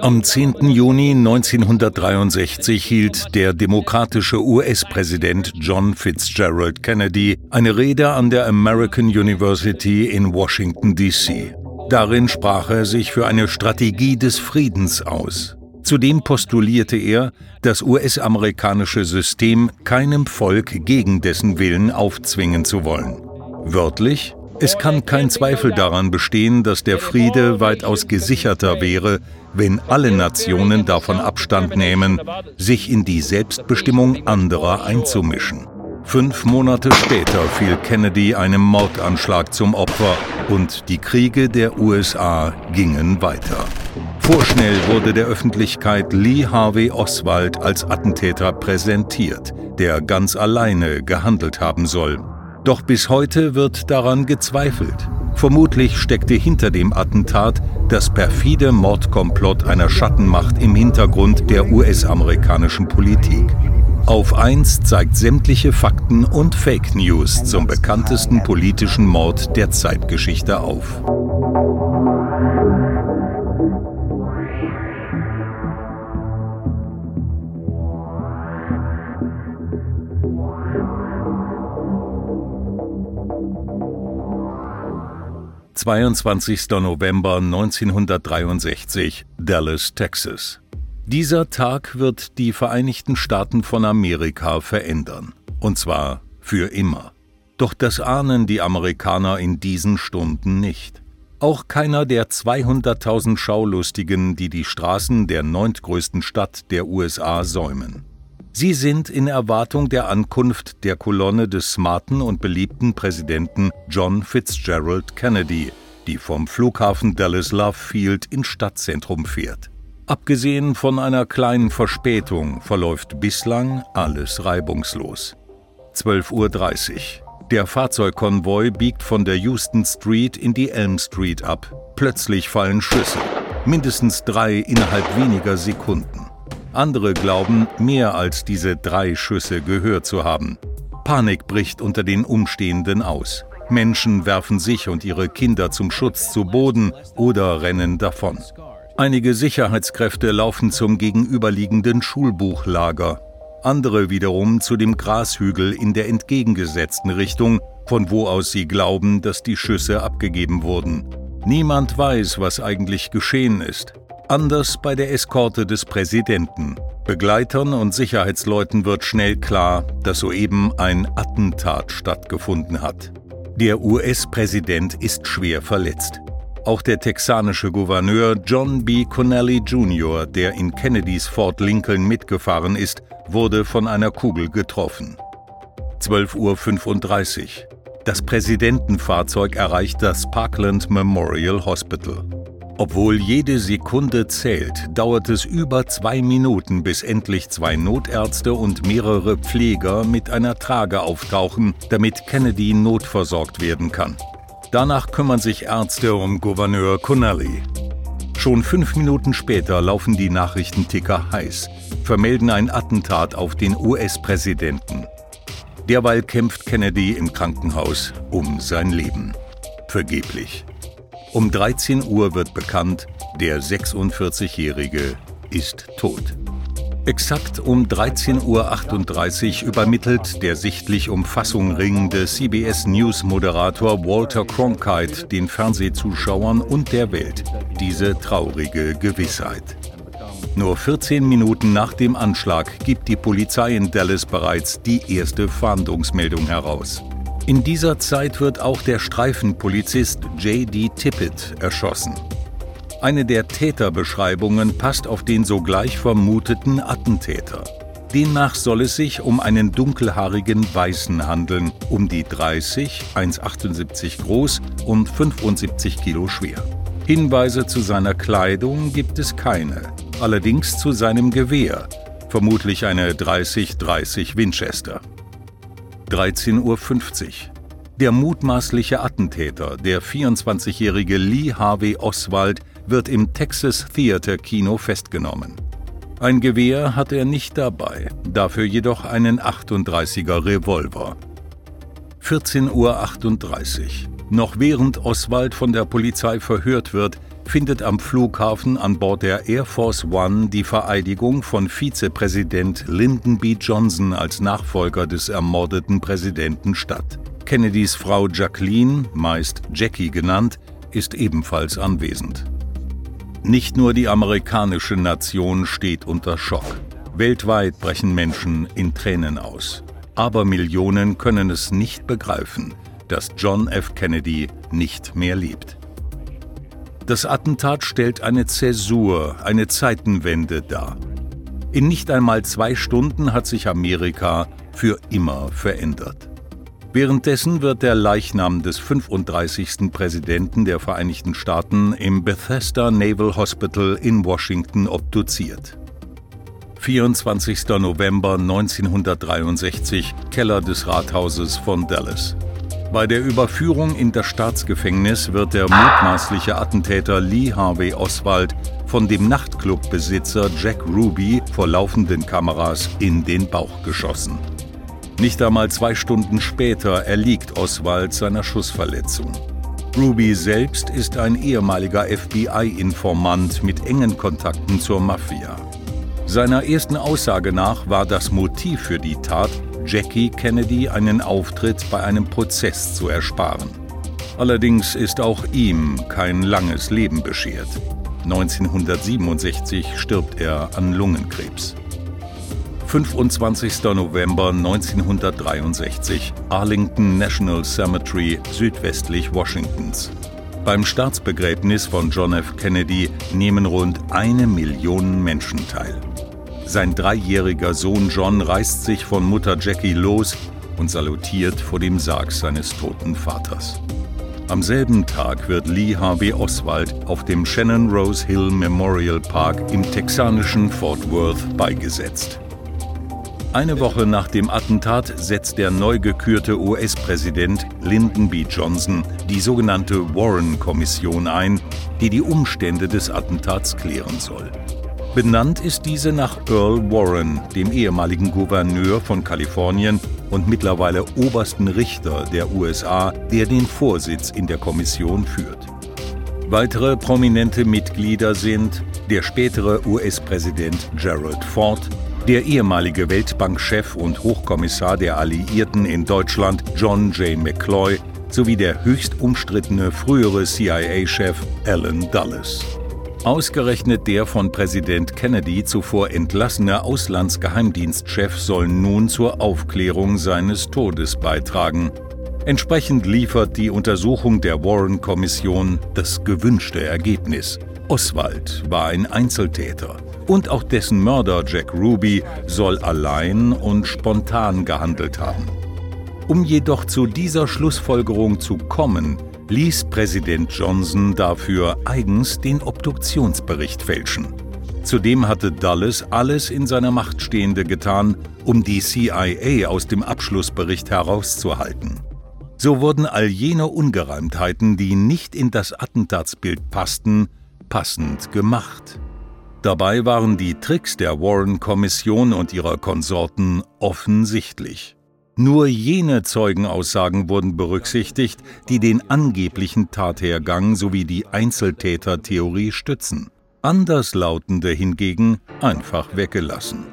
Am 10. Juni 1963 hielt der demokratische US-Präsident John Fitzgerald Kennedy eine Rede an der American University in Washington, D.C. Darin sprach er sich für eine Strategie des Friedens aus. Zudem postulierte er, das US-amerikanische System keinem Volk gegen dessen Willen aufzwingen zu wollen. Wörtlich, es kann kein Zweifel daran bestehen, dass der Friede weitaus gesicherter wäre, wenn alle Nationen davon Abstand nehmen, sich in die Selbstbestimmung anderer einzumischen. Fünf Monate später fiel Kennedy einem Mordanschlag zum Opfer und die Kriege der USA gingen weiter. Vorschnell wurde der Öffentlichkeit Lee Harvey Oswald als Attentäter präsentiert, der ganz alleine gehandelt haben soll. Doch bis heute wird daran gezweifelt. Vermutlich steckte hinter dem Attentat das perfide Mordkomplott einer Schattenmacht im Hintergrund der US-amerikanischen Politik. Auf 1 zeigt sämtliche Fakten und Fake News zum bekanntesten politischen Mord der Zeitgeschichte auf. 22. November 1963, Dallas, Texas. Dieser Tag wird die Vereinigten Staaten von Amerika verändern. Und zwar für immer. Doch das ahnen die Amerikaner in diesen Stunden nicht. Auch keiner der 200.000 Schaulustigen, die die Straßen der neuntgrößten Stadt der USA säumen. Sie sind in Erwartung der Ankunft der Kolonne des smarten und beliebten Präsidenten John Fitzgerald Kennedy, die vom Flughafen Dallas Love Field ins Stadtzentrum fährt. Abgesehen von einer kleinen Verspätung verläuft bislang alles reibungslos. 12.30 Uhr. Der Fahrzeugkonvoi biegt von der Houston Street in die Elm Street ab. Plötzlich fallen Schüsse. Mindestens drei innerhalb weniger Sekunden. Andere glauben, mehr als diese drei Schüsse gehört zu haben. Panik bricht unter den Umstehenden aus. Menschen werfen sich und ihre Kinder zum Schutz zu Boden oder rennen davon. Einige Sicherheitskräfte laufen zum gegenüberliegenden Schulbuchlager, andere wiederum zu dem Grashügel in der entgegengesetzten Richtung, von wo aus sie glauben, dass die Schüsse abgegeben wurden. Niemand weiß, was eigentlich geschehen ist. Anders bei der Eskorte des Präsidenten. Begleitern und Sicherheitsleuten wird schnell klar, dass soeben ein Attentat stattgefunden hat. Der US-Präsident ist schwer verletzt. Auch der texanische Gouverneur John B. Connelly Jr., der in Kennedys Fort Lincoln mitgefahren ist, wurde von einer Kugel getroffen. 12.35 Uhr. Das Präsidentenfahrzeug erreicht das Parkland Memorial Hospital. Obwohl jede Sekunde zählt, dauert es über zwei Minuten, bis endlich zwei Notärzte und mehrere Pfleger mit einer Trage auftauchen, damit Kennedy notversorgt werden kann. Danach kümmern sich Ärzte um Gouverneur Connelly. Schon fünf Minuten später laufen die Nachrichtenticker heiß, vermelden ein Attentat auf den US-Präsidenten. Derweil kämpft Kennedy im Krankenhaus um sein Leben. Vergeblich. Um 13 Uhr wird bekannt, der 46-Jährige ist tot. Exakt um 13.38 Uhr übermittelt der sichtlich um Fassung ringende CBS News-Moderator Walter Cronkite den Fernsehzuschauern und der Welt diese traurige Gewissheit. Nur 14 Minuten nach dem Anschlag gibt die Polizei in Dallas bereits die erste Fahndungsmeldung heraus. In dieser Zeit wird auch der Streifenpolizist J.D. Tippett erschossen. Eine der Täterbeschreibungen passt auf den sogleich vermuteten Attentäter. Demnach soll es sich um einen dunkelhaarigen Weißen handeln, um die 30, 1,78 groß und 75 Kilo schwer. Hinweise zu seiner Kleidung gibt es keine, allerdings zu seinem Gewehr, vermutlich eine 30-30 Winchester. 13.50 Uhr. Der mutmaßliche Attentäter, der 24-jährige Lee Harvey Oswald, wird im Texas Theater Kino festgenommen. Ein Gewehr hat er nicht dabei, dafür jedoch einen 38er Revolver. 14.38 Uhr. Noch während Oswald von der Polizei verhört wird, findet am Flughafen an Bord der Air Force One die Vereidigung von Vizepräsident Lyndon B. Johnson als Nachfolger des ermordeten Präsidenten statt. Kennedys Frau Jacqueline, meist Jackie genannt, ist ebenfalls anwesend. Nicht nur die amerikanische Nation steht unter Schock. Weltweit brechen Menschen in Tränen aus. Aber Millionen können es nicht begreifen, dass John F. Kennedy nicht mehr lebt. Das Attentat stellt eine Zäsur, eine Zeitenwende dar. In nicht einmal zwei Stunden hat sich Amerika für immer verändert. Währenddessen wird der Leichnam des 35. Präsidenten der Vereinigten Staaten im Bethesda Naval Hospital in Washington obduziert. 24. November 1963, Keller des Rathauses von Dallas. Bei der Überführung in das Staatsgefängnis wird der mutmaßliche Attentäter Lee Harvey Oswald von dem Nachtclubbesitzer Jack Ruby vor laufenden Kameras in den Bauch geschossen. Nicht einmal zwei Stunden später erliegt Oswald seiner Schussverletzung. Ruby selbst ist ein ehemaliger FBI-Informant mit engen Kontakten zur Mafia. Seiner ersten Aussage nach war das Motiv für die Tat, Jackie Kennedy einen Auftritt bei einem Prozess zu ersparen. Allerdings ist auch ihm kein langes Leben beschert. 1967 stirbt er an Lungenkrebs. 25. November 1963, Arlington National Cemetery südwestlich Washingtons. Beim Staatsbegräbnis von John F. Kennedy nehmen rund eine Million Menschen teil. Sein dreijähriger Sohn John reißt sich von Mutter Jackie los und salutiert vor dem Sarg seines toten Vaters. Am selben Tag wird Lee Harvey Oswald auf dem Shannon Rose Hill Memorial Park im texanischen Fort Worth beigesetzt. Eine Woche nach dem Attentat setzt der neu gekürte US-Präsident Lyndon B. Johnson die sogenannte Warren-Kommission ein, die die Umstände des Attentats klären soll. Benannt ist diese nach Earl Warren, dem ehemaligen Gouverneur von Kalifornien und mittlerweile obersten Richter der USA, der den Vorsitz in der Kommission führt. Weitere prominente Mitglieder sind der spätere US-Präsident Gerald Ford, der ehemalige Weltbankchef und Hochkommissar der Alliierten in Deutschland John J. McCloy sowie der höchst umstrittene frühere CIA-Chef Alan Dulles. Ausgerechnet der von Präsident Kennedy zuvor entlassene Auslandsgeheimdienstchef soll nun zur Aufklärung seines Todes beitragen. Entsprechend liefert die Untersuchung der Warren-Kommission das gewünschte Ergebnis. Oswald war ein Einzeltäter und auch dessen Mörder Jack Ruby soll allein und spontan gehandelt haben. Um jedoch zu dieser Schlussfolgerung zu kommen, ließ Präsident Johnson dafür eigens den Obduktionsbericht fälschen. Zudem hatte Dulles alles in seiner Macht Stehende getan, um die CIA aus dem Abschlussbericht herauszuhalten. So wurden all jene Ungereimtheiten, die nicht in das Attentatsbild passten, passend gemacht. Dabei waren die Tricks der Warren-Kommission und ihrer Konsorten offensichtlich. Nur jene Zeugenaussagen wurden berücksichtigt, die den angeblichen Tathergang sowie die Einzeltätertheorie stützen. Anderslautende hingegen einfach weggelassen.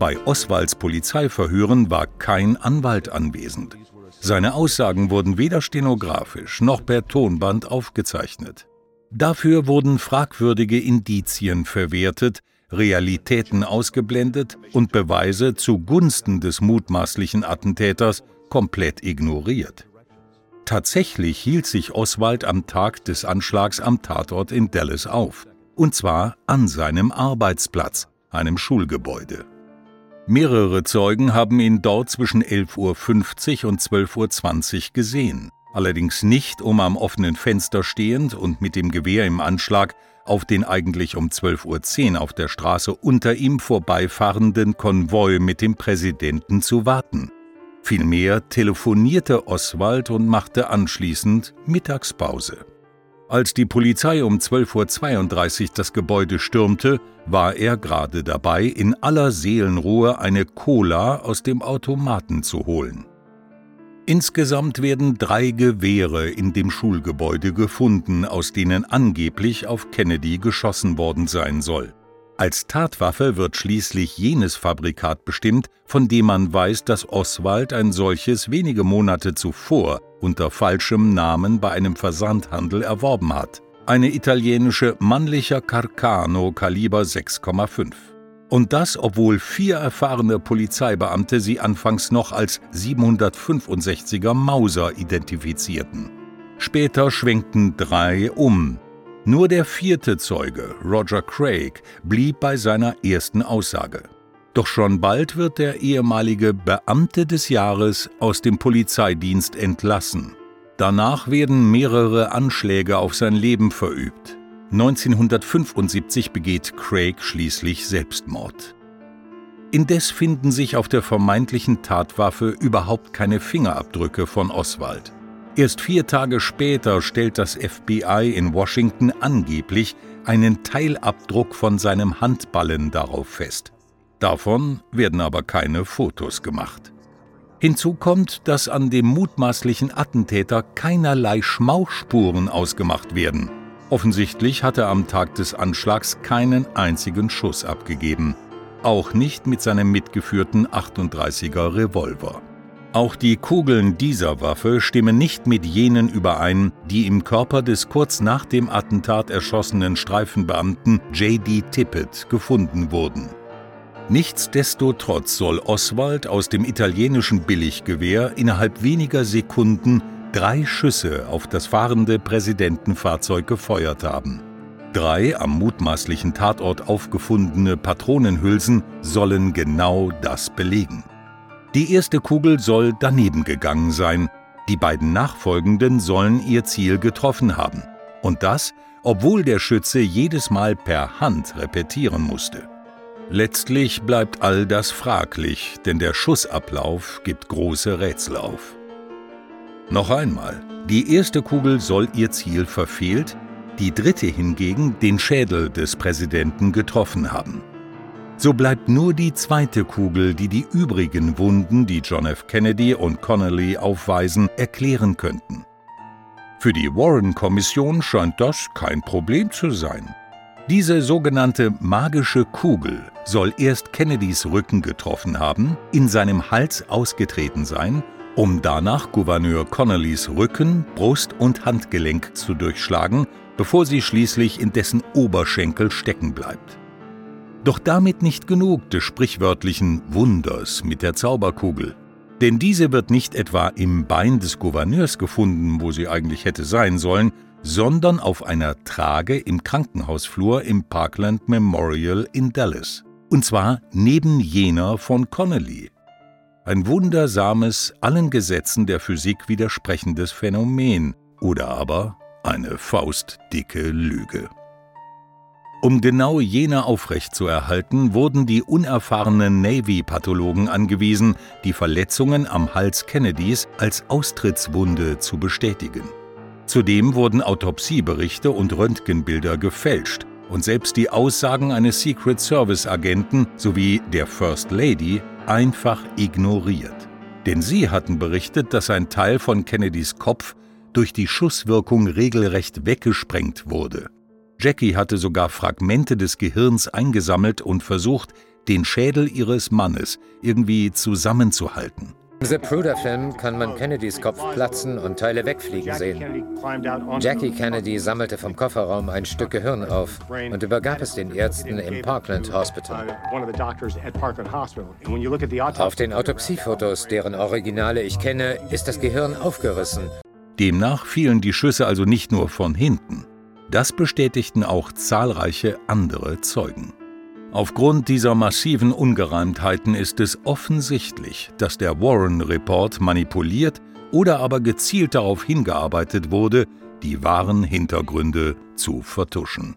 Bei Oswalds Polizeiverhören war kein Anwalt anwesend. Seine Aussagen wurden weder stenografisch noch per Tonband aufgezeichnet. Dafür wurden fragwürdige Indizien verwertet, Realitäten ausgeblendet und Beweise zugunsten des mutmaßlichen Attentäters komplett ignoriert. Tatsächlich hielt sich Oswald am Tag des Anschlags am Tatort in Dallas auf, und zwar an seinem Arbeitsplatz, einem Schulgebäude. Mehrere Zeugen haben ihn dort zwischen 11.50 Uhr und 12.20 Uhr gesehen allerdings nicht, um am offenen Fenster stehend und mit dem Gewehr im Anschlag auf den eigentlich um 12.10 Uhr auf der Straße unter ihm vorbeifahrenden Konvoi mit dem Präsidenten zu warten. Vielmehr telefonierte Oswald und machte anschließend Mittagspause. Als die Polizei um 12.32 Uhr das Gebäude stürmte, war er gerade dabei, in aller Seelenruhe eine Cola aus dem Automaten zu holen. Insgesamt werden drei Gewehre in dem Schulgebäude gefunden, aus denen angeblich auf Kennedy geschossen worden sein soll. Als Tatwaffe wird schließlich jenes Fabrikat bestimmt, von dem man weiß, dass Oswald ein solches wenige Monate zuvor unter falschem Namen bei einem Versandhandel erworben hat. Eine italienische mannlicher Carcano Kaliber 6,5. Und das, obwohl vier erfahrene Polizeibeamte sie anfangs noch als 765er Mauser identifizierten. Später schwenkten drei um, nur der vierte Zeuge, Roger Craig, blieb bei seiner ersten Aussage. Doch schon bald wird der ehemalige Beamte des Jahres aus dem Polizeidienst entlassen. Danach werden mehrere Anschläge auf sein Leben verübt. 1975 begeht Craig schließlich Selbstmord. Indes finden sich auf der vermeintlichen Tatwaffe überhaupt keine Fingerabdrücke von Oswald. Erst vier Tage später stellt das FBI in Washington angeblich einen Teilabdruck von seinem Handballen darauf fest. Davon werden aber keine Fotos gemacht. Hinzu kommt, dass an dem mutmaßlichen Attentäter keinerlei Schmauchspuren ausgemacht werden. Offensichtlich hat er am Tag des Anschlags keinen einzigen Schuss abgegeben, auch nicht mit seinem mitgeführten 38er Revolver. Auch die Kugeln dieser Waffe stimmen nicht mit jenen überein, die im Körper des kurz nach dem Attentat erschossenen Streifenbeamten J.D. Tippett gefunden wurden. Nichtsdestotrotz soll Oswald aus dem italienischen Billiggewehr innerhalb weniger Sekunden drei Schüsse auf das fahrende Präsidentenfahrzeug gefeuert haben. Drei am mutmaßlichen Tatort aufgefundene Patronenhülsen sollen genau das belegen. Die erste Kugel soll daneben gegangen sein, die beiden nachfolgenden sollen ihr Ziel getroffen haben. Und das, obwohl der Schütze jedes Mal per Hand repetieren musste. Letztlich bleibt all das fraglich, denn der Schussablauf gibt große Rätsel auf. Noch einmal, die erste Kugel soll ihr Ziel verfehlt, die dritte hingegen den Schädel des Präsidenten getroffen haben. So bleibt nur die zweite Kugel, die die übrigen Wunden, die John F. Kennedy und Connolly aufweisen, erklären könnten. Für die Warren-Kommission scheint das kein Problem zu sein. Diese sogenannte magische Kugel soll erst Kennedys Rücken getroffen haben, in seinem Hals ausgetreten sein, um danach Gouverneur Connellys Rücken, Brust und Handgelenk zu durchschlagen, bevor sie schließlich in dessen Oberschenkel stecken bleibt. Doch damit nicht genug des sprichwörtlichen Wunders mit der Zauberkugel. Denn diese wird nicht etwa im Bein des Gouverneurs gefunden, wo sie eigentlich hätte sein sollen, sondern auf einer Trage im Krankenhausflur im Parkland Memorial in Dallas. Und zwar neben jener von Connolly. Ein wundersames, allen Gesetzen der Physik widersprechendes Phänomen oder aber eine faustdicke Lüge. Um genau jene aufrechtzuerhalten, wurden die unerfahrenen Navy-Pathologen angewiesen, die Verletzungen am Hals Kennedys als Austrittswunde zu bestätigen. Zudem wurden Autopsieberichte und Röntgenbilder gefälscht und selbst die Aussagen eines Secret Service-Agenten sowie der First Lady einfach ignoriert. Denn sie hatten berichtet, dass ein Teil von Kennedys Kopf durch die Schusswirkung regelrecht weggesprengt wurde. Jackie hatte sogar Fragmente des Gehirns eingesammelt und versucht, den Schädel ihres Mannes irgendwie zusammenzuhalten. Im Zapruder-Film kann man Kennedys Kopf platzen und Teile wegfliegen sehen. Jackie Kennedy sammelte vom Kofferraum ein Stück Gehirn auf und übergab es den Ärzten im Parkland Hospital. Auf den Autopsiefotos, deren Originale ich kenne, ist das Gehirn aufgerissen. Demnach fielen die Schüsse also nicht nur von hinten. Das bestätigten auch zahlreiche andere Zeugen. Aufgrund dieser massiven Ungereimtheiten ist es offensichtlich, dass der Warren Report manipuliert oder aber gezielt darauf hingearbeitet wurde, die wahren Hintergründe zu vertuschen.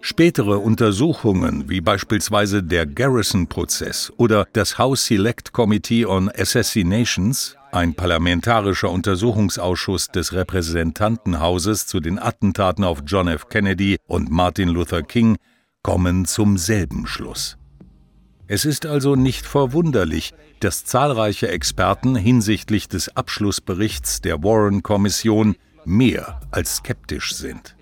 Spätere Untersuchungen, wie beispielsweise der Garrison-Prozess oder das House Select Committee on Assassinations, ein parlamentarischer Untersuchungsausschuss des Repräsentantenhauses zu den Attentaten auf John F. Kennedy und Martin Luther King, kommen zum selben Schluss. Es ist also nicht verwunderlich, dass zahlreiche Experten hinsichtlich des Abschlussberichts der Warren-Kommission mehr als skeptisch sind.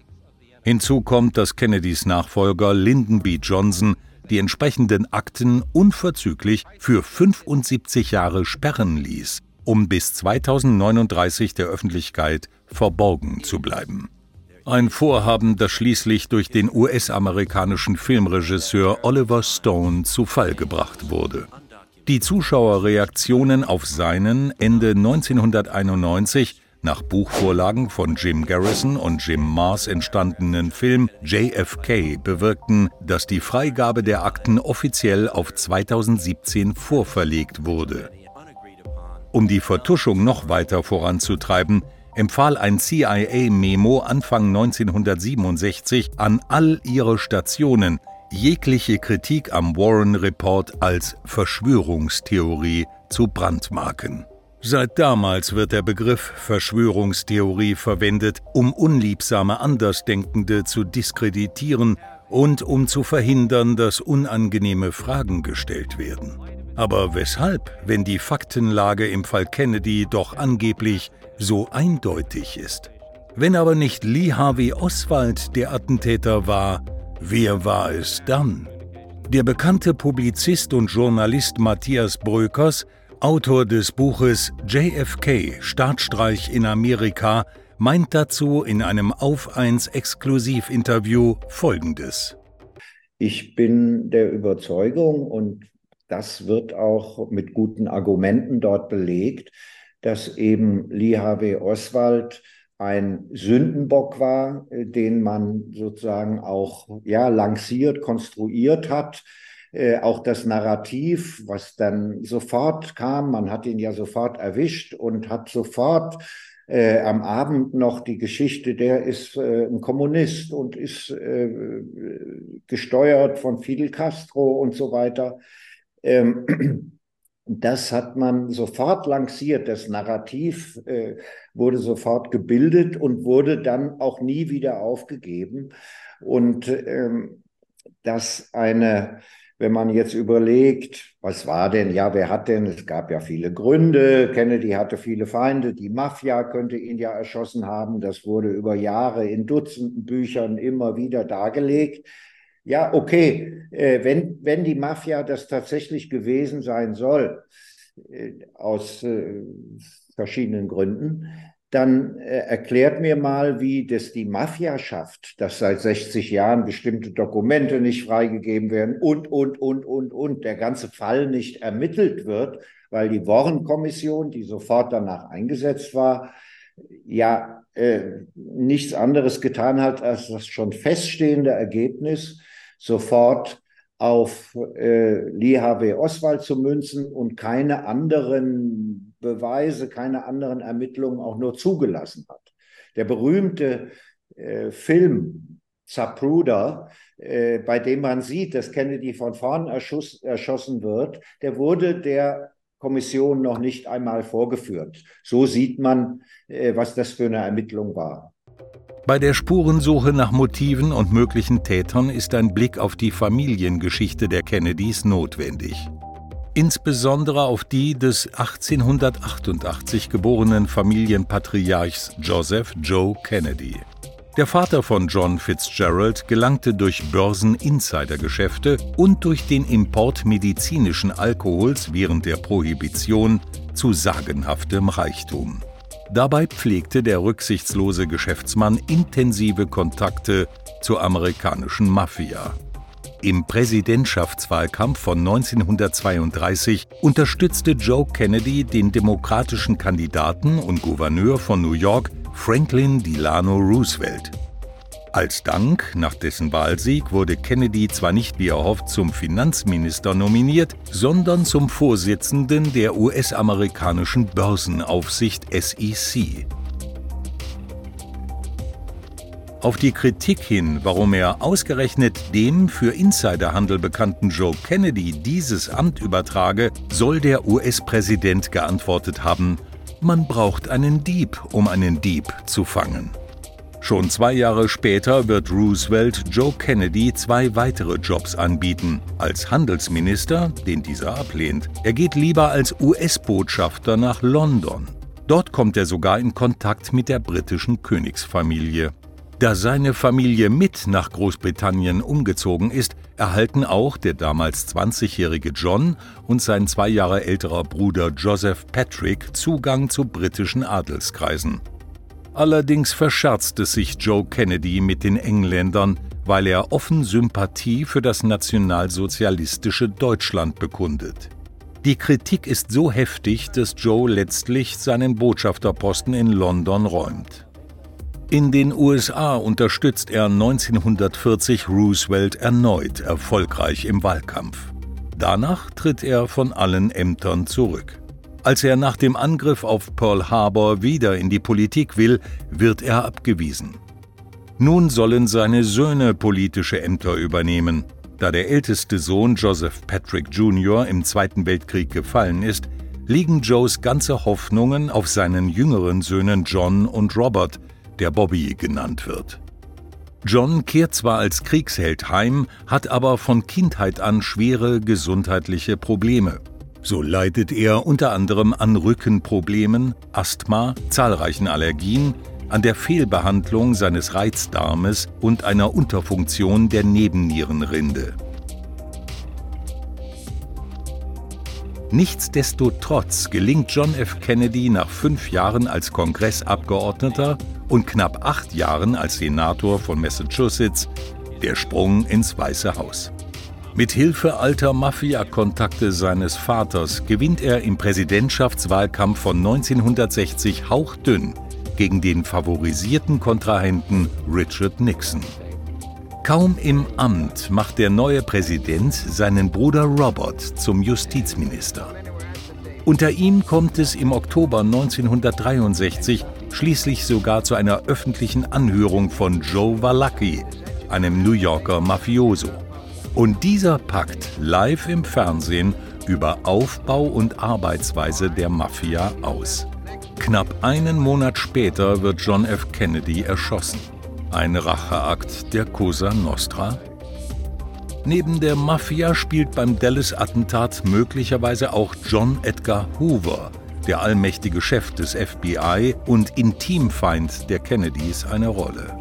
Hinzu kommt, dass Kennedys Nachfolger Lyndon B. Johnson die entsprechenden Akten unverzüglich für 75 Jahre sperren ließ, um bis 2039 der Öffentlichkeit verborgen zu bleiben. Ein Vorhaben, das schließlich durch den US-amerikanischen Filmregisseur Oliver Stone zu Fall gebracht wurde. Die Zuschauerreaktionen auf seinen Ende 1991 nach Buchvorlagen von Jim Garrison und Jim Mars entstandenen Film JFK bewirkten, dass die Freigabe der Akten offiziell auf 2017 vorverlegt wurde. Um die Vertuschung noch weiter voranzutreiben, empfahl ein CIA-Memo Anfang 1967 an all ihre Stationen, jegliche Kritik am Warren Report als Verschwörungstheorie zu brandmarken. Seit damals wird der Begriff Verschwörungstheorie verwendet, um unliebsame Andersdenkende zu diskreditieren und um zu verhindern, dass unangenehme Fragen gestellt werden. Aber weshalb, wenn die Faktenlage im Fall Kennedy doch angeblich so eindeutig ist? Wenn aber nicht Lee Harvey Oswald der Attentäter war, wer war es dann? Der bekannte Publizist und Journalist Matthias Brökers Autor des Buches JFK Staatsstreich in Amerika meint dazu in einem Auf 1 Exklusivinterview Folgendes. Ich bin der Überzeugung, und das wird auch mit guten Argumenten dort belegt, dass eben Lee Harvey Oswald ein Sündenbock war, den man sozusagen auch ja, lanciert, konstruiert hat, äh, auch das Narrativ, was dann sofort kam, man hat ihn ja sofort erwischt und hat sofort äh, am Abend noch die Geschichte, der ist äh, ein Kommunist und ist äh, gesteuert von Fidel Castro und so weiter. Ähm, das hat man sofort lanciert. Das Narrativ äh, wurde sofort gebildet und wurde dann auch nie wieder aufgegeben. Und ähm, dass eine wenn man jetzt überlegt, was war denn, ja, wer hat denn, es gab ja viele Gründe, Kennedy hatte viele Feinde, die Mafia könnte ihn ja erschossen haben, das wurde über Jahre in Dutzenden Büchern immer wieder dargelegt. Ja, okay, äh, wenn, wenn die Mafia das tatsächlich gewesen sein soll, äh, aus äh, verschiedenen Gründen, dann äh, erklärt mir mal, wie das die Mafia schafft, dass seit 60 Jahren bestimmte Dokumente nicht freigegeben werden und, und, und, und, und der ganze Fall nicht ermittelt wird, weil die Warren-Kommission, die sofort danach eingesetzt war, ja äh, nichts anderes getan hat, als das schon feststehende Ergebnis sofort auf äh, Lee Harvey Oswald zu münzen und keine anderen Beweise, keine anderen Ermittlungen auch nur zugelassen hat. Der berühmte äh, Film Zapruder, äh, bei dem man sieht, dass Kennedy von vorn erschuss, erschossen wird, der wurde der Kommission noch nicht einmal vorgeführt. So sieht man, äh, was das für eine Ermittlung war. Bei der Spurensuche nach Motiven und möglichen Tätern ist ein Blick auf die Familiengeschichte der Kennedys notwendig. Insbesondere auf die des 1888 geborenen Familienpatriarchs Joseph Joe Kennedy. Der Vater von John Fitzgerald gelangte durch Börsen-Insidergeschäfte und durch den Import medizinischen Alkohols während der Prohibition zu sagenhaftem Reichtum. Dabei pflegte der rücksichtslose Geschäftsmann intensive Kontakte zur amerikanischen Mafia. Im Präsidentschaftswahlkampf von 1932 unterstützte Joe Kennedy den demokratischen Kandidaten und Gouverneur von New York Franklin Delano Roosevelt. Als Dank nach dessen Wahlsieg wurde Kennedy zwar nicht wie erhofft zum Finanzminister nominiert, sondern zum Vorsitzenden der US-amerikanischen Börsenaufsicht SEC. Auf die Kritik hin, warum er ausgerechnet dem für Insiderhandel bekannten Joe Kennedy dieses Amt übertrage, soll der US-Präsident geantwortet haben, man braucht einen Dieb, um einen Dieb zu fangen. Schon zwei Jahre später wird Roosevelt Joe Kennedy zwei weitere Jobs anbieten. Als Handelsminister, den dieser ablehnt. Er geht lieber als US-Botschafter nach London. Dort kommt er sogar in Kontakt mit der britischen Königsfamilie. Da seine Familie mit nach Großbritannien umgezogen ist, erhalten auch der damals 20-jährige John und sein zwei Jahre älterer Bruder Joseph Patrick Zugang zu britischen Adelskreisen. Allerdings verscherzte sich Joe Kennedy mit den Engländern, weil er offen Sympathie für das nationalsozialistische Deutschland bekundet. Die Kritik ist so heftig, dass Joe letztlich seinen Botschafterposten in London räumt. In den USA unterstützt er 1940 Roosevelt erneut erfolgreich im Wahlkampf. Danach tritt er von allen Ämtern zurück. Als er nach dem Angriff auf Pearl Harbor wieder in die Politik will, wird er abgewiesen. Nun sollen seine Söhne politische Ämter übernehmen. Da der älteste Sohn Joseph Patrick Jr. im Zweiten Weltkrieg gefallen ist, liegen Joes ganze Hoffnungen auf seinen jüngeren Söhnen John und Robert, der Bobby genannt wird. John kehrt zwar als Kriegsheld heim, hat aber von Kindheit an schwere gesundheitliche Probleme. So leidet er unter anderem an Rückenproblemen, Asthma, zahlreichen Allergien, an der Fehlbehandlung seines Reizdarmes und einer Unterfunktion der Nebennierenrinde. Nichtsdestotrotz gelingt John F. Kennedy nach fünf Jahren als Kongressabgeordneter und knapp acht Jahren als Senator von Massachusetts der Sprung ins Weiße Haus. Mit Hilfe alter Mafia-Kontakte seines Vaters gewinnt er im Präsidentschaftswahlkampf von 1960 hauchdünn gegen den favorisierten Kontrahenten Richard Nixon. Kaum im Amt macht der neue Präsident seinen Bruder Robert zum Justizminister. Unter ihm kommt es im Oktober 1963 schließlich sogar zu einer öffentlichen Anhörung von Joe Valacki, einem New Yorker Mafioso. Und dieser packt live im Fernsehen über Aufbau und Arbeitsweise der Mafia aus. Knapp einen Monat später wird John F. Kennedy erschossen. Ein Racheakt der Cosa Nostra? Neben der Mafia spielt beim Dallas-Attentat möglicherweise auch John Edgar Hoover, der allmächtige Chef des FBI und Intimfeind der Kennedys, eine Rolle.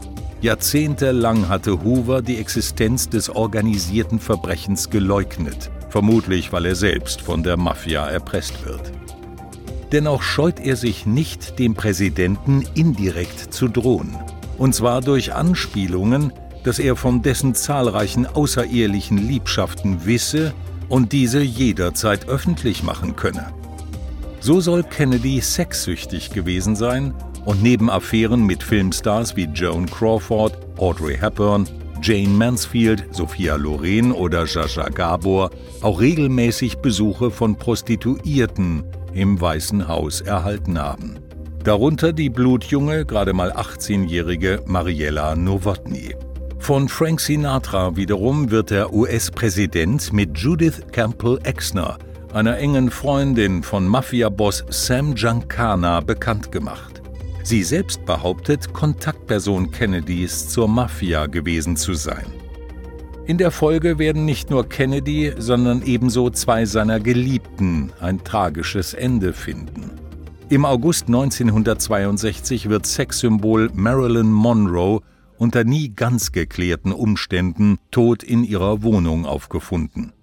Jahrzehntelang hatte Hoover die Existenz des organisierten Verbrechens geleugnet, vermutlich weil er selbst von der Mafia erpresst wird. Dennoch scheut er sich nicht, dem Präsidenten indirekt zu drohen. Und zwar durch Anspielungen, dass er von dessen zahlreichen außerehelichen Liebschaften wisse und diese jederzeit öffentlich machen könne. So soll Kennedy sexsüchtig gewesen sein und neben Affären mit Filmstars wie Joan Crawford, Audrey Hepburn, Jane Mansfield, Sophia Loren oder Jaja Gabor auch regelmäßig Besuche von Prostituierten im Weißen Haus erhalten haben. Darunter die blutjunge, gerade mal 18-jährige Mariella Nowotny. Von Frank Sinatra wiederum wird der US-Präsident mit Judith Campbell Exner, einer engen Freundin von Mafia-Boss Sam Giancana, bekannt gemacht. Sie selbst behauptet, Kontaktperson Kennedys zur Mafia gewesen zu sein. In der Folge werden nicht nur Kennedy, sondern ebenso zwei seiner Geliebten ein tragisches Ende finden. Im August 1962 wird Sexsymbol Marilyn Monroe unter nie ganz geklärten Umständen tot in ihrer Wohnung aufgefunden.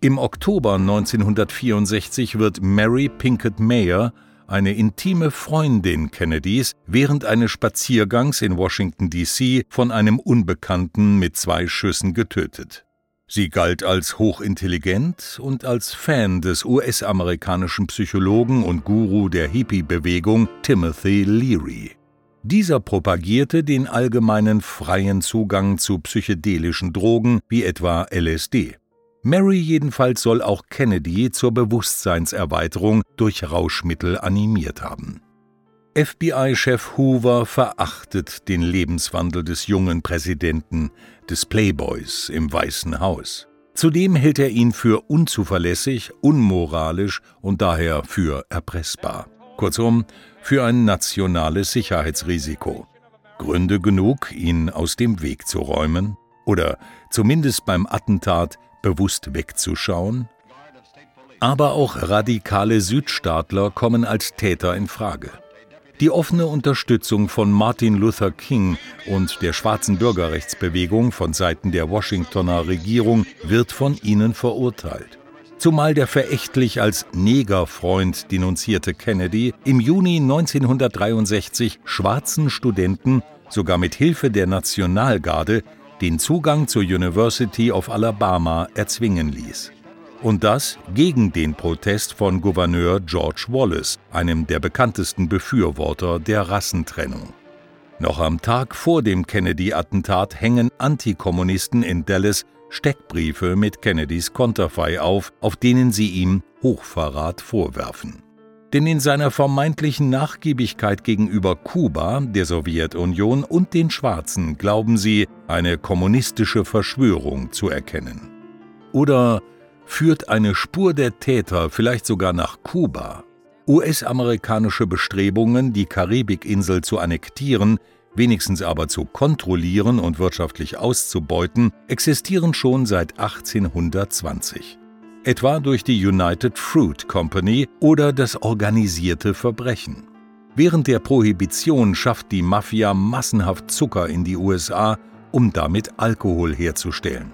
Im Oktober 1964 wird Mary Pinkett Mayer eine intime Freundin Kennedys, während eines Spaziergangs in Washington, D.C. von einem Unbekannten mit zwei Schüssen getötet. Sie galt als hochintelligent und als Fan des US-amerikanischen Psychologen und Guru der Hippie-Bewegung Timothy Leary. Dieser propagierte den allgemeinen freien Zugang zu psychedelischen Drogen wie etwa LSD. Mary jedenfalls soll auch Kennedy zur Bewusstseinserweiterung durch Rauschmittel animiert haben. FBI-Chef Hoover verachtet den Lebenswandel des jungen Präsidenten, des Playboys im Weißen Haus. Zudem hält er ihn für unzuverlässig, unmoralisch und daher für erpressbar. Kurzum, für ein nationales Sicherheitsrisiko. Gründe genug, ihn aus dem Weg zu räumen oder zumindest beim Attentat bewusst wegzuschauen? Aber auch radikale Südstaatler kommen als Täter in Frage. Die offene Unterstützung von Martin Luther King und der schwarzen Bürgerrechtsbewegung von Seiten der Washingtoner Regierung wird von ihnen verurteilt. Zumal der verächtlich als Negerfreund denunzierte Kennedy im Juni 1963 schwarzen Studenten sogar mit Hilfe der Nationalgarde den Zugang zur University of Alabama erzwingen ließ. Und das gegen den Protest von Gouverneur George Wallace, einem der bekanntesten Befürworter der Rassentrennung. Noch am Tag vor dem Kennedy-Attentat hängen Antikommunisten in Dallas Steckbriefe mit Kennedys Konterfei auf, auf denen sie ihm Hochverrat vorwerfen. Denn in seiner vermeintlichen Nachgiebigkeit gegenüber Kuba, der Sowjetunion und den Schwarzen glauben sie, eine kommunistische Verschwörung zu erkennen. Oder führt eine Spur der Täter vielleicht sogar nach Kuba. US-amerikanische Bestrebungen, die Karibikinsel zu annektieren, wenigstens aber zu kontrollieren und wirtschaftlich auszubeuten, existieren schon seit 1820. Etwa durch die United Fruit Company oder das organisierte Verbrechen. Während der Prohibition schafft die Mafia massenhaft Zucker in die USA, um damit Alkohol herzustellen.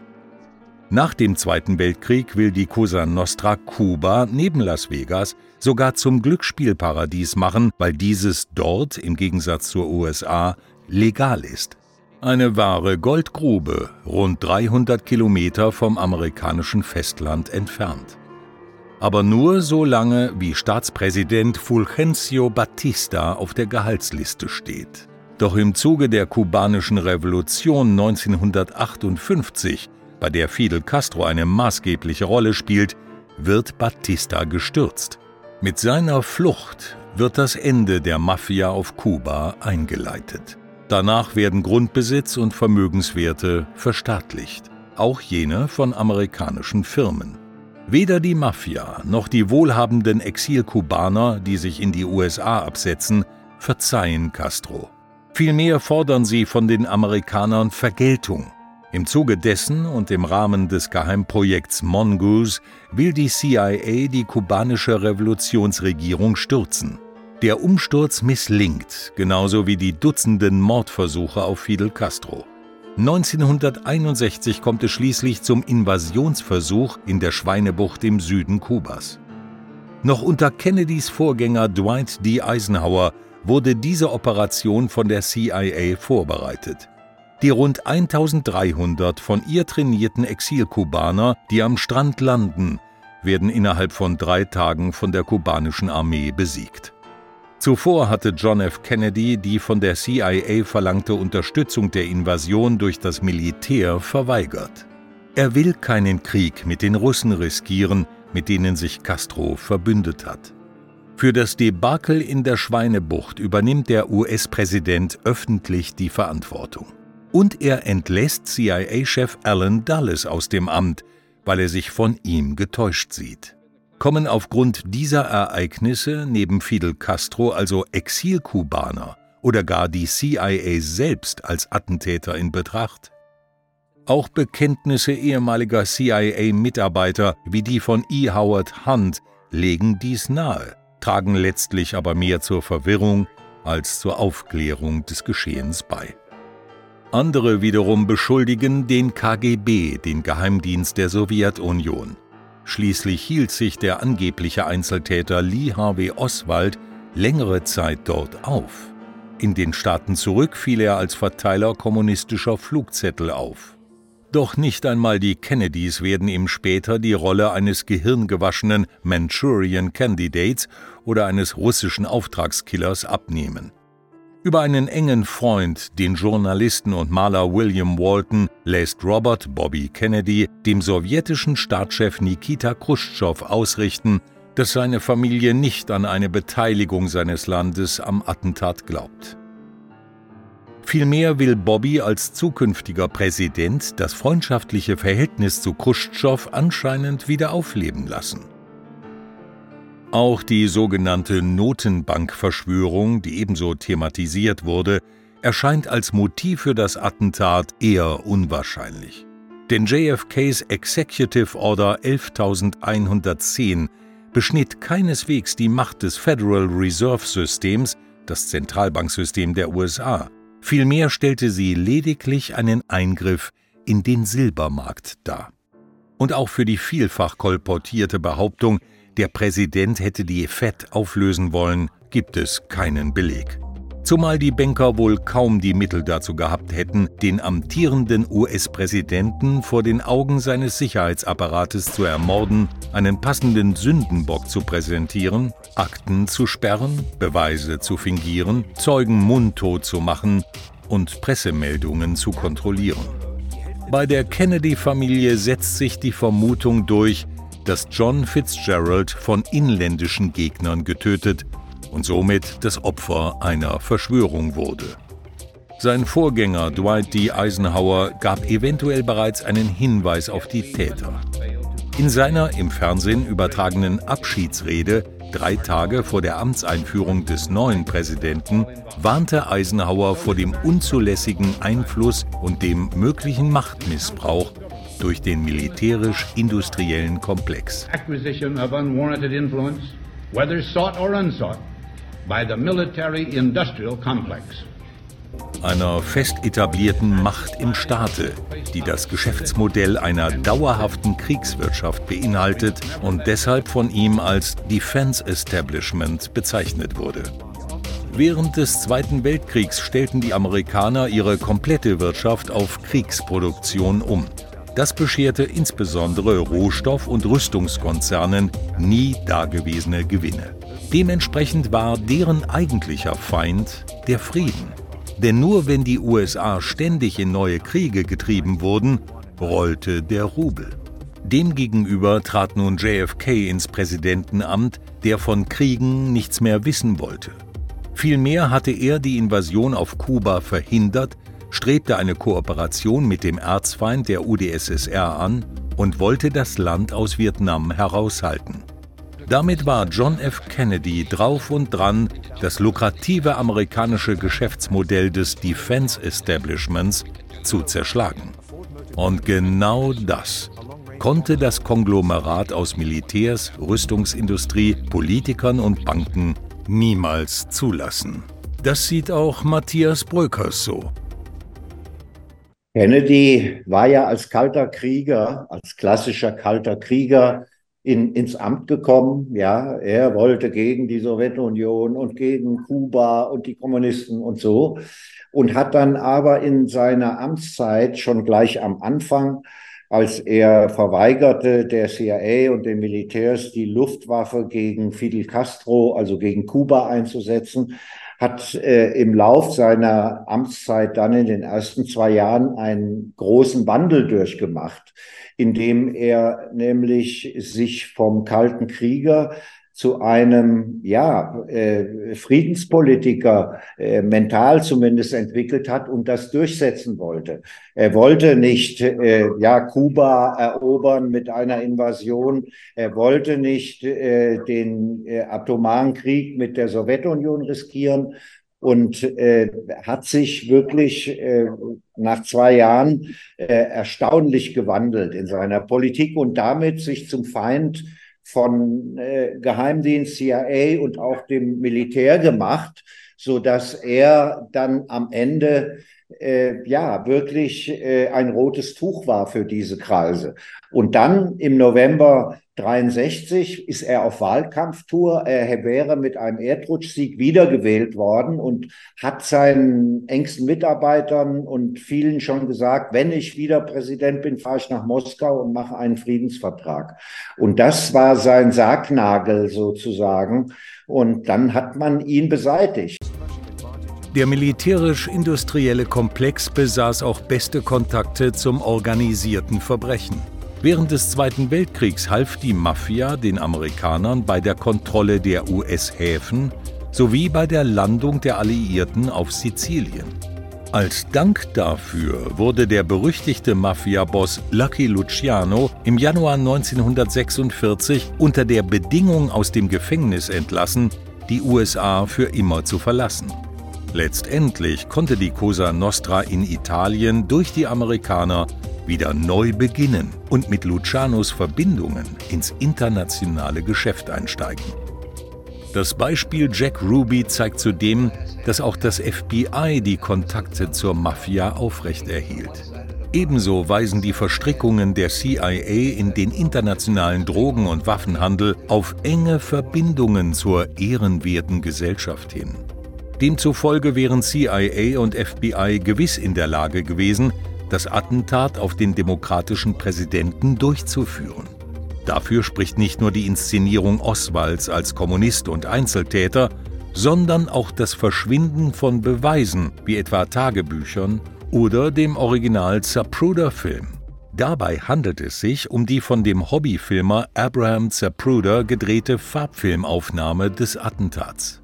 Nach dem Zweiten Weltkrieg will die Cosa Nostra Kuba neben Las Vegas sogar zum Glücksspielparadies machen, weil dieses dort im Gegensatz zur USA legal ist. Eine wahre Goldgrube, rund 300 Kilometer vom amerikanischen Festland entfernt. Aber nur so lange, wie Staatspräsident Fulgencio Batista auf der Gehaltsliste steht. Doch im Zuge der kubanischen Revolution 1958 bei der Fidel Castro eine maßgebliche Rolle spielt, wird Batista gestürzt. Mit seiner Flucht wird das Ende der Mafia auf Kuba eingeleitet. Danach werden Grundbesitz und Vermögenswerte verstaatlicht, auch jene von amerikanischen Firmen. Weder die Mafia noch die wohlhabenden Exilkubaner, die sich in die USA absetzen, verzeihen Castro. Vielmehr fordern sie von den Amerikanern Vergeltung im Zuge dessen und im Rahmen des Geheimprojekts Mongoose will die CIA die kubanische Revolutionsregierung stürzen. Der Umsturz misslingt, genauso wie die Dutzenden Mordversuche auf Fidel Castro. 1961 kommt es schließlich zum Invasionsversuch in der Schweinebucht im Süden Kubas. Noch unter Kennedys Vorgänger Dwight D. Eisenhower wurde diese Operation von der CIA vorbereitet. Die rund 1300 von ihr trainierten Exilkubaner, die am Strand landen, werden innerhalb von drei Tagen von der kubanischen Armee besiegt. Zuvor hatte John F. Kennedy die von der CIA verlangte Unterstützung der Invasion durch das Militär verweigert. Er will keinen Krieg mit den Russen riskieren, mit denen sich Castro verbündet hat. Für das Debakel in der Schweinebucht übernimmt der US-Präsident öffentlich die Verantwortung. Und er entlässt CIA-Chef Alan Dulles aus dem Amt, weil er sich von ihm getäuscht sieht. Kommen aufgrund dieser Ereignisse neben Fidel Castro also Exilkubaner oder gar die CIA selbst als Attentäter in Betracht? Auch Bekenntnisse ehemaliger CIA-Mitarbeiter wie die von E. Howard Hunt legen dies nahe, tragen letztlich aber mehr zur Verwirrung als zur Aufklärung des Geschehens bei. Andere wiederum beschuldigen den KGB, den Geheimdienst der Sowjetunion. Schließlich hielt sich der angebliche Einzeltäter Lee Harvey Oswald längere Zeit dort auf. In den Staaten zurück fiel er als Verteiler kommunistischer Flugzettel auf. Doch nicht einmal die Kennedys werden ihm später die Rolle eines gehirngewaschenen Manchurian Candidates oder eines russischen Auftragskillers abnehmen. Über einen engen Freund, den Journalisten und Maler William Walton, lässt Robert Bobby Kennedy dem sowjetischen Staatschef Nikita Khrushchev ausrichten, dass seine Familie nicht an eine Beteiligung seines Landes am Attentat glaubt. Vielmehr will Bobby als zukünftiger Präsident das freundschaftliche Verhältnis zu Khrushchev anscheinend wieder aufleben lassen. Auch die sogenannte Notenbankverschwörung, die ebenso thematisiert wurde, erscheint als Motiv für das Attentat eher unwahrscheinlich. Denn JFKs Executive Order 11110 beschnitt keineswegs die Macht des Federal Reserve Systems, das Zentralbanksystem der USA. Vielmehr stellte sie lediglich einen Eingriff in den Silbermarkt dar. Und auch für die vielfach kolportierte Behauptung, der Präsident hätte die FED auflösen wollen, gibt es keinen Beleg. Zumal die Banker wohl kaum die Mittel dazu gehabt hätten, den amtierenden US-Präsidenten vor den Augen seines Sicherheitsapparates zu ermorden, einen passenden Sündenbock zu präsentieren, Akten zu sperren, Beweise zu fingieren, Zeugen mundtot zu machen und Pressemeldungen zu kontrollieren. Bei der Kennedy-Familie setzt sich die Vermutung durch, dass John Fitzgerald von inländischen Gegnern getötet und somit das Opfer einer Verschwörung wurde. Sein Vorgänger Dwight D. Eisenhower gab eventuell bereits einen Hinweis auf die Täter. In seiner im Fernsehen übertragenen Abschiedsrede drei Tage vor der Amtseinführung des neuen Präsidenten warnte Eisenhower vor dem unzulässigen Einfluss und dem möglichen Machtmissbrauch durch den militärisch-industriellen Komplex. Acquisition of unwarranted influence, whether sought or unsought, by the military-industrial complex. Einer fest etablierten Macht im Staate, die das Geschäftsmodell einer dauerhaften Kriegswirtschaft beinhaltet und deshalb von ihm als Defense Establishment bezeichnet wurde. Während des Zweiten Weltkriegs stellten die Amerikaner ihre komplette Wirtschaft auf Kriegsproduktion um. Das bescherte insbesondere Rohstoff- und Rüstungskonzernen nie dagewesene Gewinne. Dementsprechend war deren eigentlicher Feind der Frieden. Denn nur wenn die USA ständig in neue Kriege getrieben wurden, rollte der Rubel. Demgegenüber trat nun JFK ins Präsidentenamt, der von Kriegen nichts mehr wissen wollte. Vielmehr hatte er die Invasion auf Kuba verhindert, strebte eine Kooperation mit dem Erzfeind der UdSSR an und wollte das Land aus Vietnam heraushalten. Damit war John F. Kennedy drauf und dran, das lukrative amerikanische Geschäftsmodell des Defense Establishments zu zerschlagen. Und genau das konnte das Konglomerat aus Militärs, Rüstungsindustrie, Politikern und Banken niemals zulassen. Das sieht auch Matthias Bröckers so. Kennedy war ja als kalter Krieger, als klassischer kalter Krieger in, ins Amt gekommen. Ja, er wollte gegen die Sowjetunion und gegen Kuba und die Kommunisten und so. Und hat dann aber in seiner Amtszeit schon gleich am Anfang, als er verweigerte der CIA und den Militärs die Luftwaffe gegen Fidel Castro, also gegen Kuba einzusetzen, hat äh, im Lauf seiner Amtszeit dann in den ersten zwei Jahren einen großen Wandel durchgemacht indem er nämlich sich vom kalten Krieger zu einem ja, äh, Friedenspolitiker äh, mental zumindest entwickelt hat und das durchsetzen wollte. Er wollte nicht äh, ja, Kuba erobern mit einer Invasion. Er wollte nicht äh, den äh, atomaren Krieg mit der Sowjetunion riskieren, und äh, hat sich wirklich äh, nach zwei Jahren äh, erstaunlich gewandelt in seiner Politik und damit sich zum Feind von äh, Geheimdienst, CIA und auch dem Militär gemacht, so dass er dann am Ende äh, ja wirklich äh, ein rotes Tuch war für diese Kreise. Und dann im November 63 ist er auf Wahlkampftour. Er wäre mit einem Erdrutschsieg wiedergewählt worden und hat seinen engsten Mitarbeitern und vielen schon gesagt, wenn ich wieder Präsident bin, fahre ich nach Moskau und mache einen Friedensvertrag. Und das war sein Sargnagel sozusagen. Und dann hat man ihn beseitigt. Der militärisch-industrielle Komplex besaß auch beste Kontakte zum organisierten Verbrechen. Während des Zweiten Weltkriegs half die Mafia den Amerikanern bei der Kontrolle der US-Häfen sowie bei der Landung der Alliierten auf Sizilien. Als Dank dafür wurde der berüchtigte Mafia-Boss Lucky Luciano im Januar 1946 unter der Bedingung aus dem Gefängnis entlassen, die USA für immer zu verlassen. Letztendlich konnte die Cosa Nostra in Italien durch die Amerikaner wieder neu beginnen und mit Lucianos Verbindungen ins internationale Geschäft einsteigen. Das Beispiel Jack Ruby zeigt zudem, dass auch das FBI die Kontakte zur Mafia aufrechterhielt. Ebenso weisen die Verstrickungen der CIA in den internationalen Drogen- und Waffenhandel auf enge Verbindungen zur ehrenwerten Gesellschaft hin. Demzufolge wären CIA und FBI gewiss in der Lage gewesen, das Attentat auf den demokratischen Präsidenten durchzuführen. Dafür spricht nicht nur die Inszenierung Oswalds als Kommunist und Einzeltäter, sondern auch das Verschwinden von Beweisen wie etwa Tagebüchern oder dem Original Zapruder-Film. Dabei handelt es sich um die von dem Hobbyfilmer Abraham Zapruder gedrehte Farbfilmaufnahme des Attentats.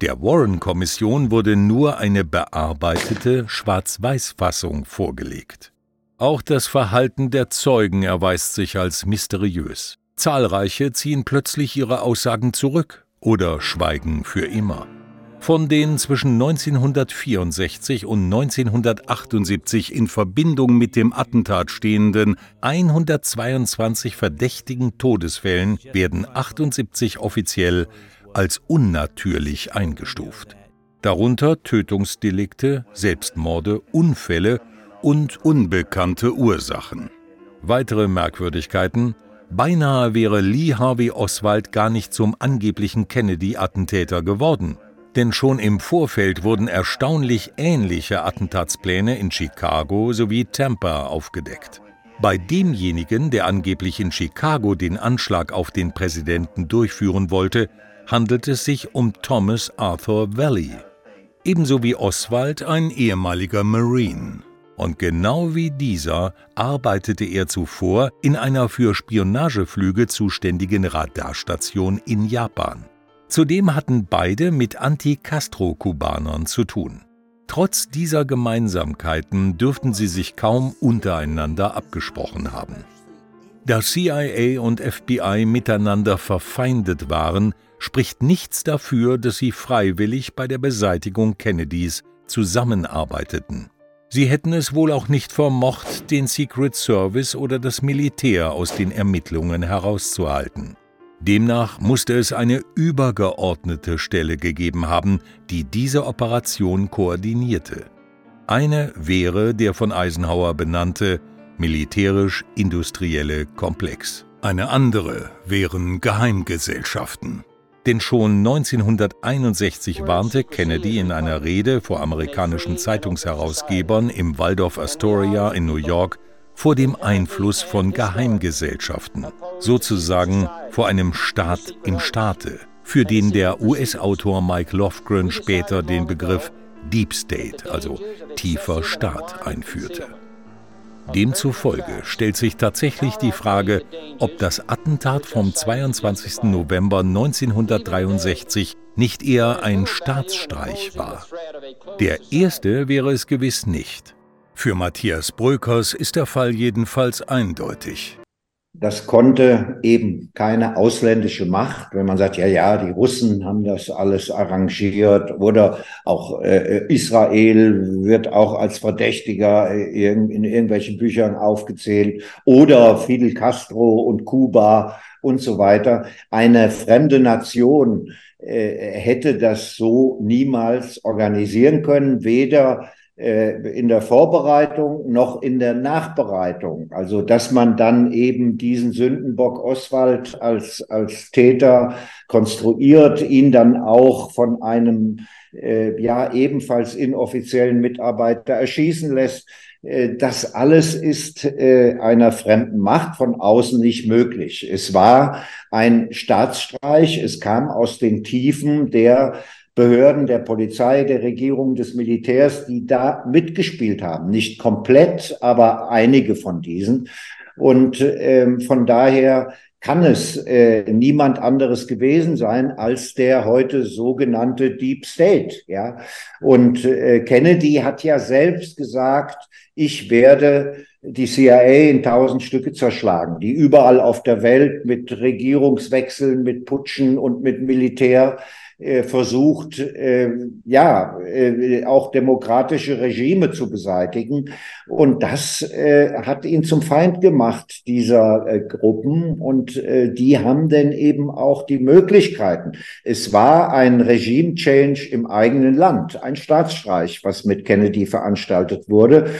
Der Warren-Kommission wurde nur eine bearbeitete Schwarz-Weiß-Fassung vorgelegt. Auch das Verhalten der Zeugen erweist sich als mysteriös. Zahlreiche ziehen plötzlich ihre Aussagen zurück oder schweigen für immer. Von den zwischen 1964 und 1978 in Verbindung mit dem Attentat stehenden 122 verdächtigen Todesfällen werden 78 offiziell als unnatürlich eingestuft. Darunter Tötungsdelikte, Selbstmorde, Unfälle und unbekannte Ursachen. Weitere Merkwürdigkeiten Beinahe wäre Lee Harvey Oswald gar nicht zum angeblichen Kennedy-Attentäter geworden. Denn schon im Vorfeld wurden erstaunlich ähnliche Attentatspläne in Chicago sowie Tampa aufgedeckt. Bei demjenigen, der angeblich in Chicago den Anschlag auf den Präsidenten durchführen wollte, handelt es sich um Thomas Arthur Valley, ebenso wie Oswald ein ehemaliger Marine. Und genau wie dieser arbeitete er zuvor in einer für Spionageflüge zuständigen Radarstation in Japan. Zudem hatten beide mit Anti-Castro-Kubanern zu tun. Trotz dieser Gemeinsamkeiten dürften sie sich kaum untereinander abgesprochen haben. Da CIA und FBI miteinander verfeindet waren, spricht nichts dafür, dass sie freiwillig bei der Beseitigung Kennedys zusammenarbeiteten. Sie hätten es wohl auch nicht vermocht, den Secret Service oder das Militär aus den Ermittlungen herauszuhalten. Demnach musste es eine übergeordnete Stelle gegeben haben, die diese Operation koordinierte. Eine wäre der von Eisenhower benannte militärisch-industrielle Komplex. Eine andere wären Geheimgesellschaften. Denn schon 1961 warnte Kennedy in einer Rede vor amerikanischen Zeitungsherausgebern im Waldorf Astoria in New York vor dem Einfluss von Geheimgesellschaften, sozusagen vor einem Staat im Staate, für den der US-Autor Mike Lofgren später den Begriff Deep State, also tiefer Staat, einführte. Demzufolge stellt sich tatsächlich die Frage, ob das Attentat vom 22. November 1963 nicht eher ein Staatsstreich war. Der erste wäre es gewiss nicht. Für Matthias Brökers ist der Fall jedenfalls eindeutig. Das konnte eben keine ausländische Macht, wenn man sagt, ja, ja, die Russen haben das alles arrangiert oder auch äh, Israel wird auch als Verdächtiger in, in irgendwelchen Büchern aufgezählt oder Fidel Castro und Kuba und so weiter. Eine fremde Nation äh, hätte das so niemals organisieren können, weder äh, in der Vorbereitung noch in der Nachbereitung. Also, dass man dann eben diesen Sündenbock Oswald als, als Täter konstruiert, ihn dann auch von einem äh, ja ebenfalls inoffiziellen Mitarbeiter erschießen lässt. Äh, das alles ist äh, einer fremden Macht von außen nicht möglich. Es war ein Staatsstreich. Es kam aus den Tiefen der Behörden, der Polizei, der Regierung, des Militärs, die da mitgespielt haben. Nicht komplett, aber einige von diesen. Und ähm, von daher kann es äh, niemand anderes gewesen sein als der heute sogenannte Deep State. Ja, und äh, Kennedy hat ja selbst gesagt, ich werde die CIA in tausend Stücke zerschlagen, die überall auf der Welt mit Regierungswechseln, mit Putschen und mit Militär äh, versucht, äh, ja, äh, auch demokratische Regime zu beseitigen. Und das äh, hat ihn zum Feind gemacht, dieser äh, Gruppen. Und die haben denn eben auch die Möglichkeiten. Es war ein Regime-Change im eigenen Land, ein Staatsstreich, was mit Kennedy veranstaltet wurde.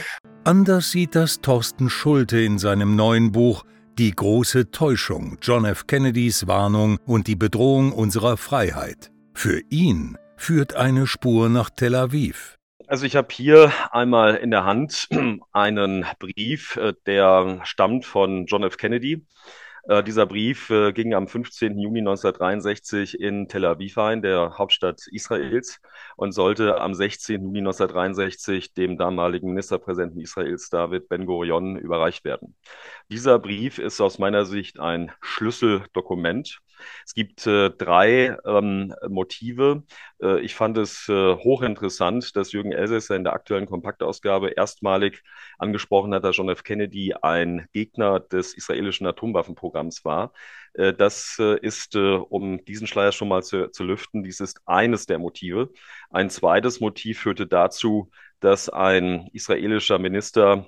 Anders sieht das Thorsten Schulte in seinem neuen Buch Die große Täuschung, John F. Kennedys Warnung und die Bedrohung unserer Freiheit. Für ihn führt eine Spur nach Tel Aviv. Also ich habe hier einmal in der Hand einen Brief, äh, der stammt von John F. Kennedy. Äh, dieser Brief äh, ging am 15. Juni 1963 in Tel Aviv ein, der Hauptstadt Israels, und sollte am 16. Juni 1963 dem damaligen Ministerpräsidenten Israels David Ben-Gurion überreicht werden. Dieser Brief ist aus meiner Sicht ein Schlüsseldokument. Es gibt äh, drei ähm, Motive. Äh, ich fand es äh, hochinteressant, dass Jürgen Elsässer in der aktuellen Kompaktausgabe erstmalig angesprochen hat, dass John F. Kennedy ein Gegner des israelischen Atomwaffenprogramms war. Äh, das äh, ist, äh, um diesen Schleier schon mal zu, zu lüften, dies ist eines der Motive. Ein zweites Motiv führte dazu, dass ein israelischer Minister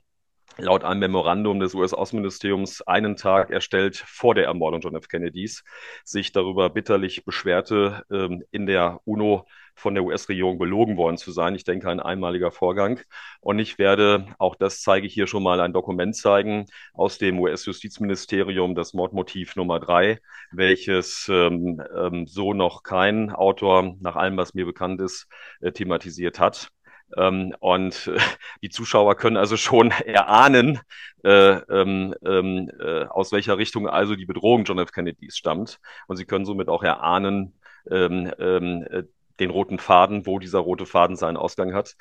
laut einem Memorandum des US-Außenministeriums einen Tag erstellt vor der Ermordung John F. Kennedys, sich darüber bitterlich beschwerte, ähm, in der UNO von der US-Regierung belogen worden zu sein. Ich denke, ein einmaliger Vorgang. Und ich werde, auch das zeige ich hier schon mal, ein Dokument zeigen aus dem US-Justizministerium, das Mordmotiv Nummer drei, welches ähm, ähm, so noch kein Autor, nach allem, was mir bekannt ist, äh, thematisiert hat. Ähm, und äh, die Zuschauer können also schon erahnen, äh, ähm, ähm, äh, aus welcher Richtung also die Bedrohung John F. Kennedys stammt. Und sie können somit auch erahnen, ähm, ähm, äh, den roten Faden, wo dieser rote Faden seinen Ausgang hat.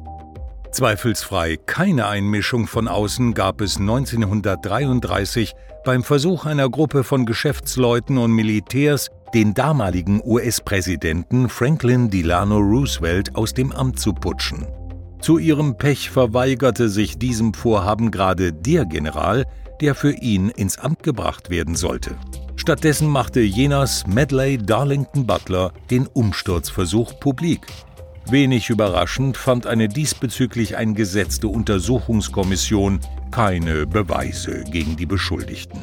Zweifelsfrei keine Einmischung von außen gab es 1933 beim Versuch einer Gruppe von Geschäftsleuten und Militärs, den damaligen US-Präsidenten Franklin Delano Roosevelt aus dem Amt zu putschen. Zu ihrem Pech verweigerte sich diesem Vorhaben gerade der General, der für ihn ins Amt gebracht werden sollte. Stattdessen machte jener Medley Darlington Butler den Umsturzversuch publik. Wenig überraschend fand eine diesbezüglich eingesetzte Untersuchungskommission keine Beweise gegen die Beschuldigten.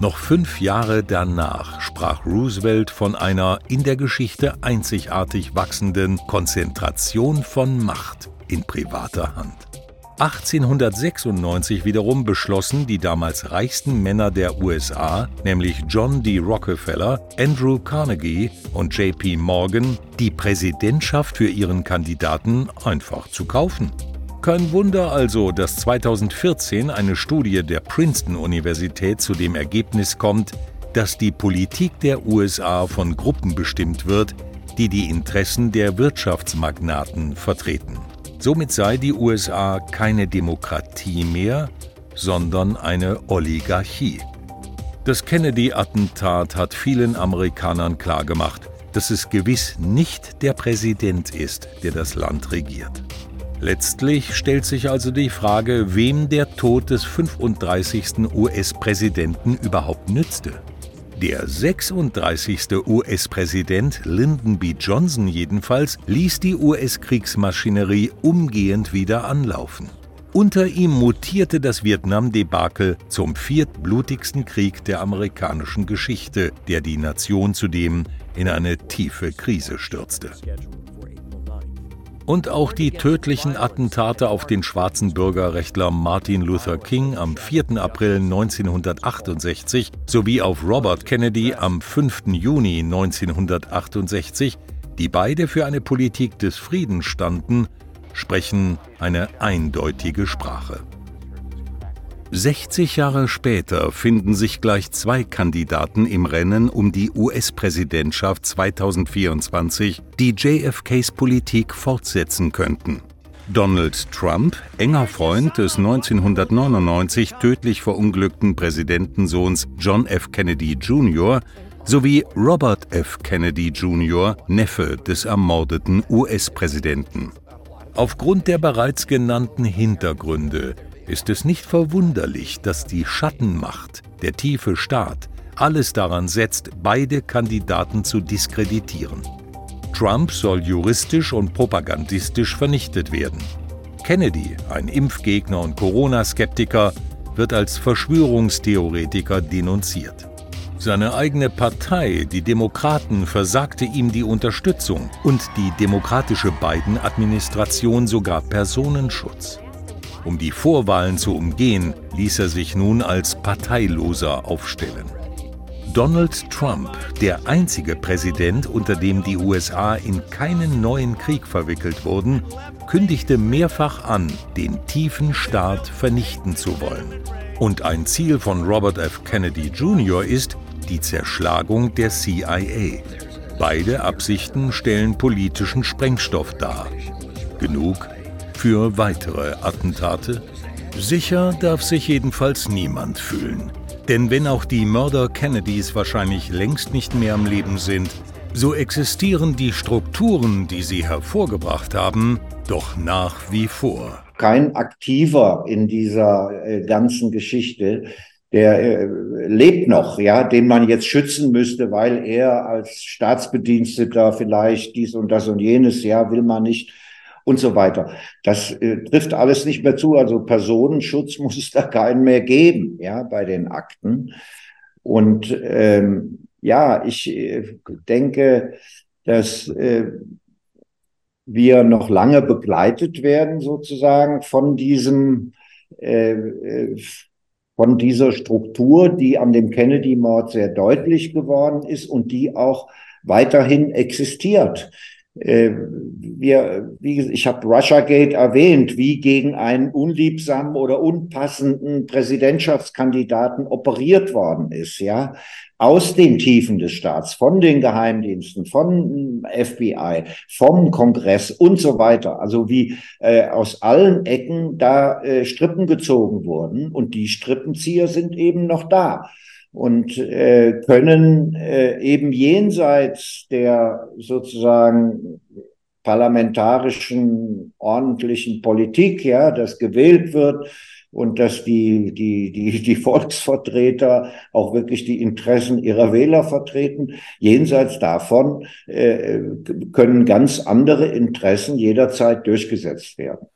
Noch fünf Jahre danach sprach Roosevelt von einer in der Geschichte einzigartig wachsenden Konzentration von Macht in privater Hand. 1896 wiederum beschlossen die damals reichsten Männer der USA, nämlich John D. Rockefeller, Andrew Carnegie und JP Morgan, die Präsidentschaft für ihren Kandidaten einfach zu kaufen. Kein Wunder also, dass 2014 eine Studie der Princeton-Universität zu dem Ergebnis kommt, dass die Politik der USA von Gruppen bestimmt wird, die die Interessen der Wirtschaftsmagnaten vertreten. Somit sei die USA keine Demokratie mehr, sondern eine Oligarchie. Das Kennedy-Attentat hat vielen Amerikanern klargemacht, dass es gewiss nicht der Präsident ist, der das Land regiert. Letztlich stellt sich also die Frage, wem der Tod des 35. US-Präsidenten überhaupt nützte. Der 36. US-Präsident Lyndon B. Johnson jedenfalls ließ die US-Kriegsmaschinerie umgehend wieder anlaufen. Unter ihm mutierte das Vietnam-Debakel zum viertblutigsten Krieg der amerikanischen Geschichte, der die Nation zudem in eine tiefe Krise stürzte. Und auch die tödlichen Attentate auf den schwarzen Bürgerrechtler Martin Luther King am 4. April 1968 sowie auf Robert Kennedy am 5. Juni 1968, die beide für eine Politik des Friedens standen, sprechen eine eindeutige Sprache. 60 Jahre später finden sich gleich zwei Kandidaten im Rennen um die US-Präsidentschaft 2024, die JFKs Politik fortsetzen könnten. Donald Trump, enger Freund des 1999 tödlich verunglückten Präsidentensohns John F. Kennedy Jr., sowie Robert F. Kennedy Jr., Neffe des ermordeten US-Präsidenten. Aufgrund der bereits genannten Hintergründe ist es nicht verwunderlich, dass die Schattenmacht, der tiefe Staat, alles daran setzt, beide Kandidaten zu diskreditieren. Trump soll juristisch und propagandistisch vernichtet werden. Kennedy, ein Impfgegner und Corona-Skeptiker, wird als Verschwörungstheoretiker denunziert. Seine eigene Partei, die Demokraten, versagte ihm die Unterstützung und die demokratische Biden-Administration sogar Personenschutz. Um die Vorwahlen zu umgehen, ließ er sich nun als Parteiloser aufstellen. Donald Trump, der einzige Präsident, unter dem die USA in keinen neuen Krieg verwickelt wurden, kündigte mehrfach an, den tiefen Staat vernichten zu wollen. Und ein Ziel von Robert F. Kennedy Jr. ist die Zerschlagung der CIA. Beide Absichten stellen politischen Sprengstoff dar. Genug für weitere Attentate? Sicher darf sich jedenfalls niemand fühlen. Denn wenn auch die Mörder Kennedys wahrscheinlich längst nicht mehr am Leben sind, so existieren die Strukturen, die sie hervorgebracht haben, doch nach wie vor. Kein Aktiver in dieser äh, ganzen Geschichte, der äh, lebt noch, ja, den man jetzt schützen müsste, weil er als Staatsbediensteter vielleicht dies und das und jenes, ja, will man nicht und so weiter. Das äh, trifft alles nicht mehr zu. Also Personenschutz muss es da keinen mehr geben, ja, bei den Akten. Und ähm, ja, ich äh, denke, dass äh, wir noch lange begleitet werden, sozusagen, von diesem, äh, äh von dieser Struktur, die an dem Kennedy-Mord sehr deutlich geworden ist und die auch weiterhin existiert. Äh, wir, wie, ich habe Russiagate erwähnt, wie gegen einen unliebsamen oder unpassenden Präsidentschaftskandidaten operiert worden ist, ja, aus den Tiefen des Staats, von den Geheimdiensten, von FBI, vom Kongress und so weiter. Also wie äh, aus allen Ecken da äh, Strippen gezogen wurden und die Strippenzieher sind eben noch da und äh, können äh, eben jenseits der sozusagen parlamentarischen ordentlichen Politik, ja, das gewählt wird und dass die, die, die, die Volksvertreter auch wirklich die Interessen ihrer Wähler vertreten. Jenseits davon äh, können ganz andere Interessen jederzeit durchgesetzt werden.